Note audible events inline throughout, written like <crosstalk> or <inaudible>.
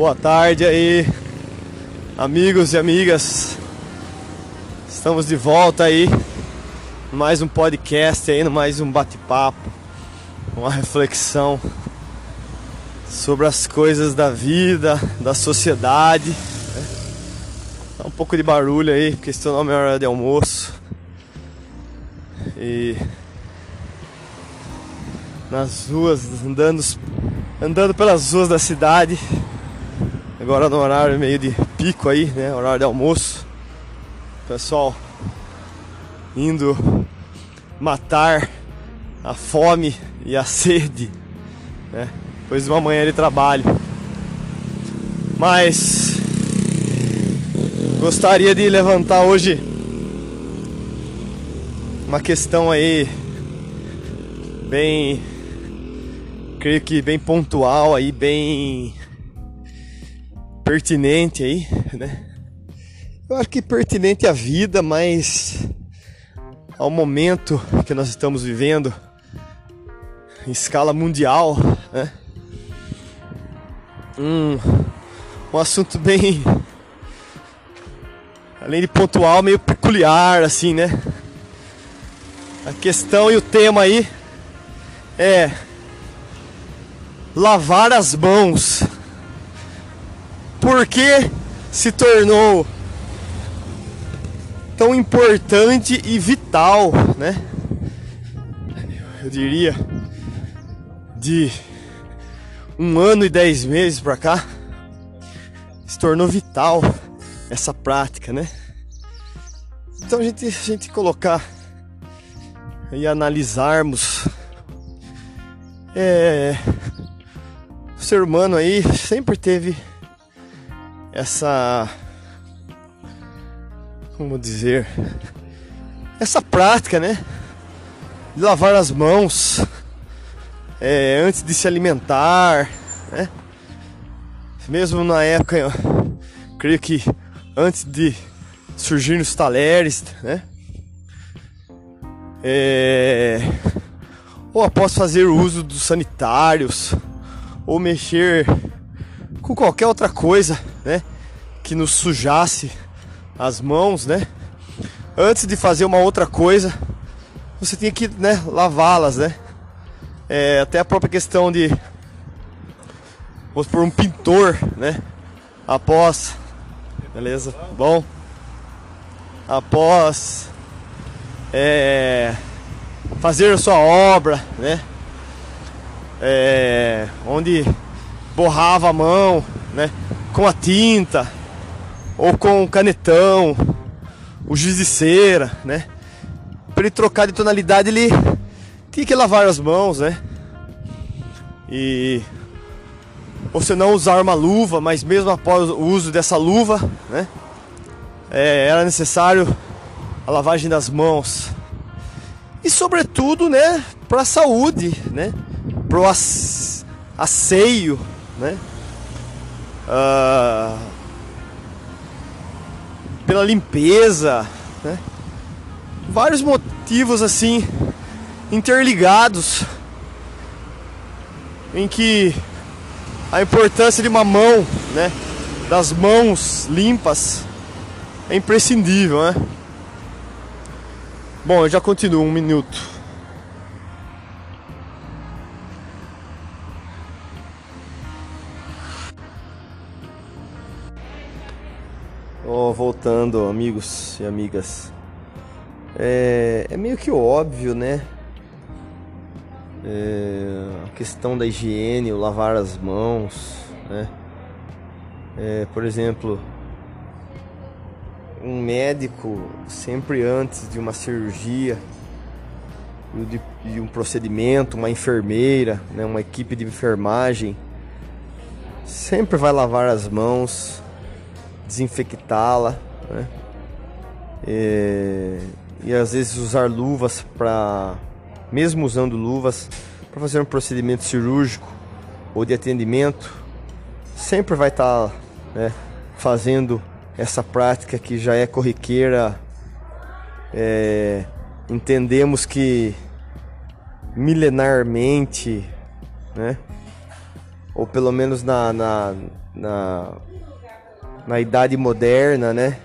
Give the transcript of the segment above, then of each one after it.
Boa tarde aí, amigos e amigas. Estamos de volta aí, mais um podcast aí, mais um bate-papo, uma reflexão sobre as coisas da vida, da sociedade. Tá um pouco de barulho aí, porque estou na minha hora de almoço. E nas ruas, andando, andando pelas ruas da cidade. Agora no horário meio de pico aí, né? Horário de almoço. Pessoal indo matar a fome e a sede, né? Depois de uma manhã de trabalho. Mas gostaria de levantar hoje uma questão aí bem creio que bem pontual aí, bem pertinente aí, né? Eu acho que pertinente à vida, mas ao momento que nós estamos vivendo em escala mundial, né? Um, um assunto bem além de pontual, meio peculiar assim, né? A questão e o tema aí é lavar as mãos. Por que se tornou tão importante e vital, né? Eu diria de um ano e dez meses para cá se tornou vital essa prática, né? Então a gente, a gente colocar e analisarmos é, o ser humano aí sempre teve essa como dizer essa prática né? De lavar as mãos é, antes de se alimentar né? Mesmo na época eu creio que antes de surgir nos talheres né? É, ou após fazer uso dos sanitários ou mexer com qualquer outra coisa, né, que nos sujasse as mãos, né? Antes de fazer uma outra coisa, você tinha que, né, lavá-las, né? É, até a própria questão de vamos por um pintor, né? Após, beleza? Bom, após é, fazer a sua obra, né? é, onde borrava a mão, né, com a tinta ou com o canetão, o giz de cera, né? Para ele trocar de tonalidade, ele tinha que lavar as mãos, né? E ou se não usar uma luva, mas mesmo após o uso dessa luva, né? É, era necessário a lavagem das mãos e sobretudo, né, para a saúde, né? pro asseio, né? Uh, pela limpeza, né? Vários motivos assim interligados em que a importância de uma mão, né? Das mãos limpas é imprescindível, né? Bom, eu já continuo um minuto. Voltando, amigos e amigas. É, é meio que óbvio, né? É, a questão da higiene, o lavar as mãos, né? É, por exemplo, um médico sempre antes de uma cirurgia de, um procedimento, uma enfermeira, né, uma equipe de enfermagem sempre vai lavar as mãos desinfectá-la, né? E, e às vezes usar luvas para, mesmo usando luvas, para fazer um procedimento cirúrgico ou de atendimento, sempre vai estar tá, né, fazendo essa prática que já é corriqueira. É, entendemos que milenarmente, né, ou pelo menos na, na na, na idade moderna, né?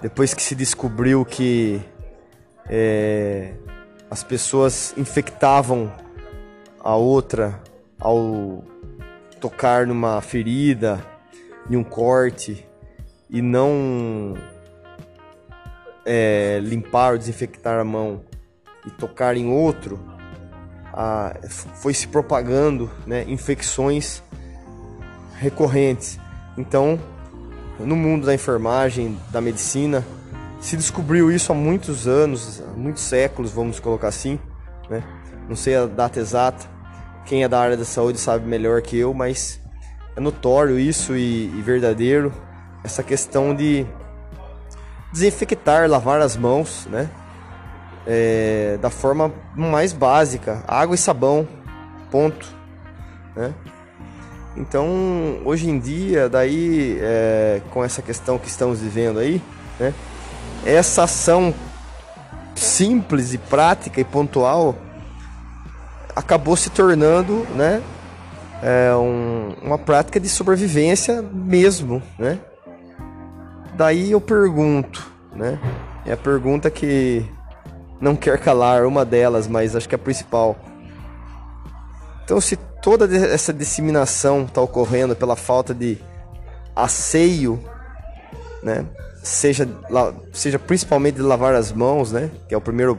Depois que se descobriu que é, as pessoas infectavam a outra ao tocar numa ferida, em um corte e não é, limpar ou desinfectar a mão e tocar em outro, a, foi se propagando né, infecções recorrentes. Então, no mundo da enfermagem, da medicina, se descobriu isso há muitos anos, há muitos séculos, vamos colocar assim, né? Não sei a data exata. Quem é da área da saúde sabe melhor que eu, mas é notório isso e, e verdadeiro essa questão de desinfectar, lavar as mãos, né? É, da forma mais básica, água e sabão, ponto, né? Então, hoje em dia, daí, é, com essa questão que estamos vivendo aí, né? Essa ação simples e prática e pontual acabou se tornando, né? É um, uma prática de sobrevivência mesmo, né? Daí eu pergunto, né? É a pergunta que não quer calar, uma delas, mas acho que é a principal. Então, se toda essa disseminação está ocorrendo pela falta de asseio, né? Seja, seja principalmente de lavar as mãos, né? Que é o primeiro.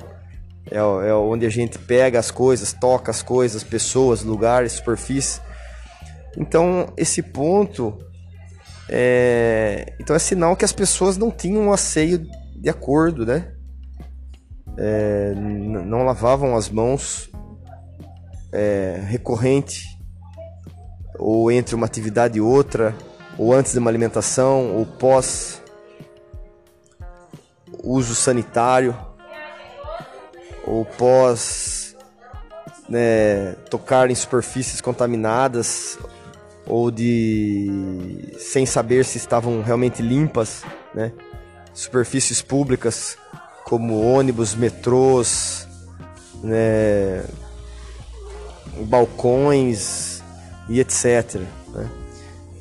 É, é onde a gente pega as coisas, toca as coisas, pessoas, lugares, superfícies. Então, esse ponto é, então é sinal que as pessoas não tinham um asseio de acordo, né? É, não lavavam as mãos é, recorrente ou entre uma atividade e outra, ou antes de uma alimentação, ou pós uso sanitário, ou pós né, tocar em superfícies contaminadas ou de sem saber se estavam realmente limpas, né? Superfícies públicas como ônibus, metrôs, né? Balcões e etc. Né?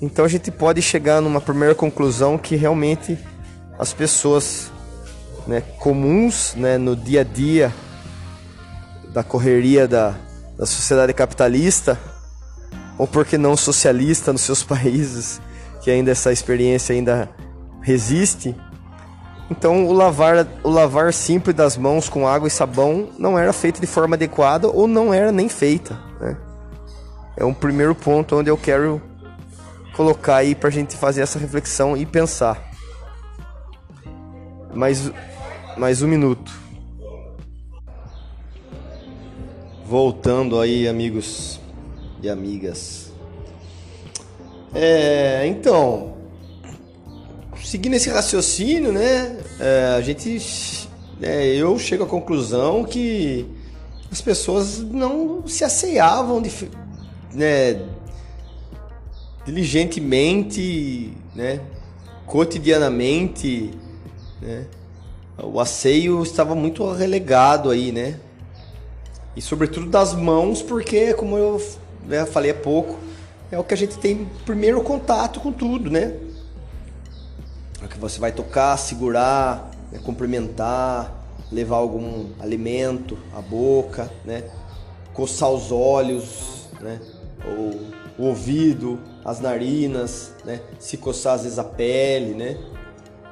Então a gente pode chegar numa primeira conclusão que realmente as pessoas né, comuns né, no dia a dia da correria da, da sociedade capitalista ou porque não socialista nos seus <laughs> países, que ainda essa experiência ainda resiste. Então o lavar, o lavar simples das mãos com água e sabão não era feito de forma adequada ou não era nem feita. Né? É um primeiro ponto onde eu quero colocar aí para a gente fazer essa reflexão e pensar. Mais, mais um minuto. Voltando aí, amigos e amigas. É, então, seguindo esse raciocínio, né, é, a gente, é, eu chego à conclusão que as pessoas não se asseavam de, né, diligentemente, né, cotidianamente, né, o asseio estava muito relegado aí, né, e sobretudo das mãos, porque como eu né, falei há pouco, é o que a gente tem primeiro contato com tudo, né? Você vai tocar, segurar, né, cumprimentar, levar algum alimento à boca, né? Coçar os olhos, né? Ou o ouvido, as narinas, né? Se coçar às vezes a pele, né?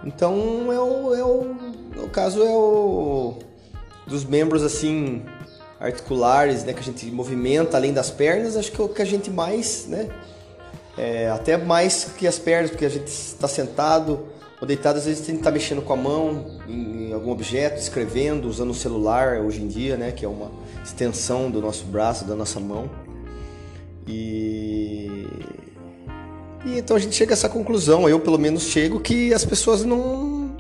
Então é o, é o, no caso é o dos membros assim articulares, né, que a gente movimenta além das pernas, acho que é o que a gente mais, né, é, até mais que as pernas, porque a gente está sentado ou deitado, às vezes tem que estar tá mexendo com a mão em, em algum objeto, escrevendo, usando o celular hoje em dia, né, que é uma extensão do nosso braço, da nossa mão. E, e então a gente chega a essa conclusão, eu pelo menos chego que as pessoas não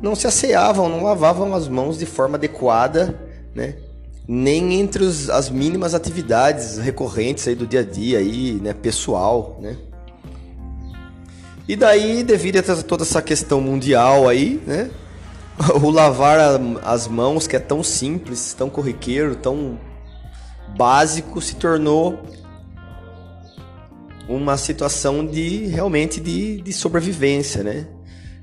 não se asseavam, não lavavam as mãos de forma adequada, né? nem entre os, as mínimas atividades recorrentes aí do dia a dia aí, né, pessoal, né? E daí, devido a toda essa questão mundial aí, né, <laughs> o lavar as mãos, que é tão simples, tão corriqueiro, tão básico, se tornou uma situação de realmente de, de sobrevivência, né?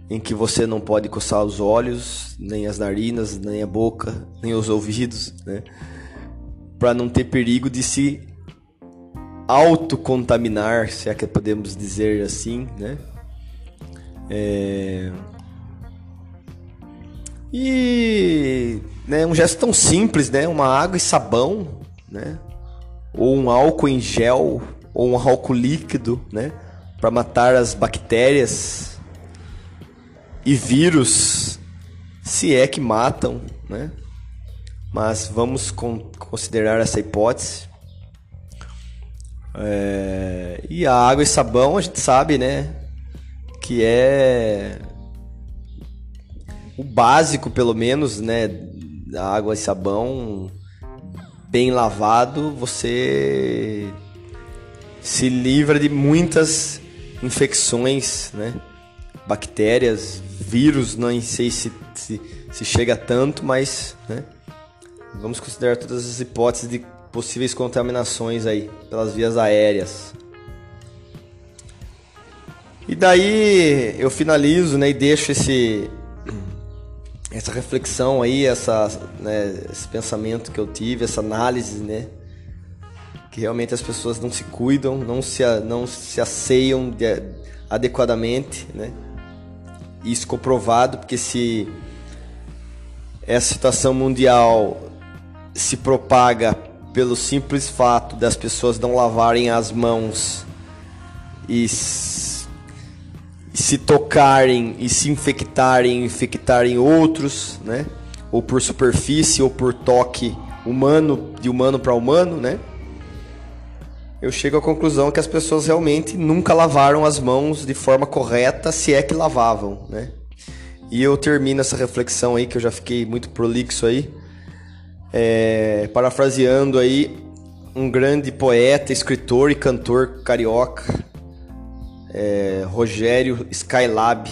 Em que você não pode coçar os olhos, nem as narinas, nem a boca, nem os ouvidos, né? Para não ter perigo de se autocontaminar, se é que podemos dizer assim, né? É... E né, um gesto tão simples, né? Uma água e sabão, né? Ou um álcool em gel, ou um álcool líquido, né? Para matar as bactérias e vírus, se é que matam, né? Mas vamos considerar essa hipótese. É... E a água e sabão a gente sabe, né? Que é o básico, pelo menos, né? Água e sabão bem lavado, você se livra de muitas infecções, né? Bactérias, vírus, não sei se, se, se chega tanto, mas né? vamos considerar todas as hipóteses de possíveis contaminações aí pelas vias aéreas. E daí eu finalizo né, e deixo esse, <clears throat> essa reflexão aí, essa, né, esse pensamento que eu tive, essa análise, né? Que realmente as pessoas não se cuidam, não se, não se asseiam de, adequadamente, né? Isso comprovado, porque se essa situação mundial se propaga pelo simples fato das pessoas não lavarem as mãos e se tocarem e se infectarem, infectarem outros, né? Ou por superfície ou por toque humano, de humano para humano, né? Eu chego à conclusão que as pessoas realmente nunca lavaram as mãos de forma correta, se é que lavavam, né? E eu termino essa reflexão aí, que eu já fiquei muito prolixo aí, é, parafraseando aí um grande poeta, escritor e cantor carioca, é, Rogério Skylab,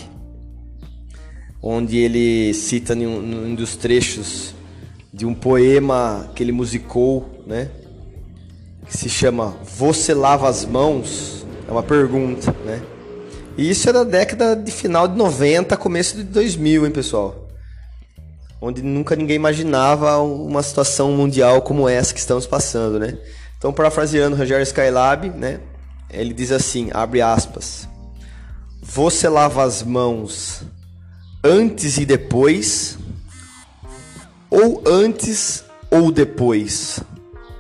onde ele cita em um, dos trechos de um poema que ele musicou, né? Que se chama Você lava as mãos? É uma pergunta, né? E isso é da década de final de 90, começo de 2000, hein, pessoal? Onde nunca ninguém imaginava uma situação mundial como essa que estamos passando, né? Então, parafraseando Rogério Skylab, né? Ele diz assim, abre aspas. Você lava as mãos antes e depois, ou antes ou depois,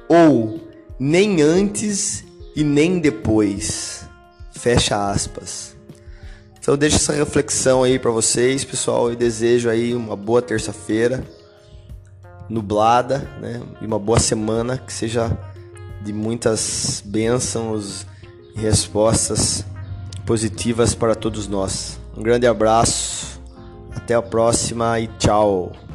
ou nem antes e nem depois. Fecha aspas. Então deixo essa reflexão aí para vocês, pessoal, e desejo aí uma boa terça-feira nublada, né? E uma boa semana que seja de muitas bênçãos e respostas positivas para todos nós. Um grande abraço, até a próxima e tchau!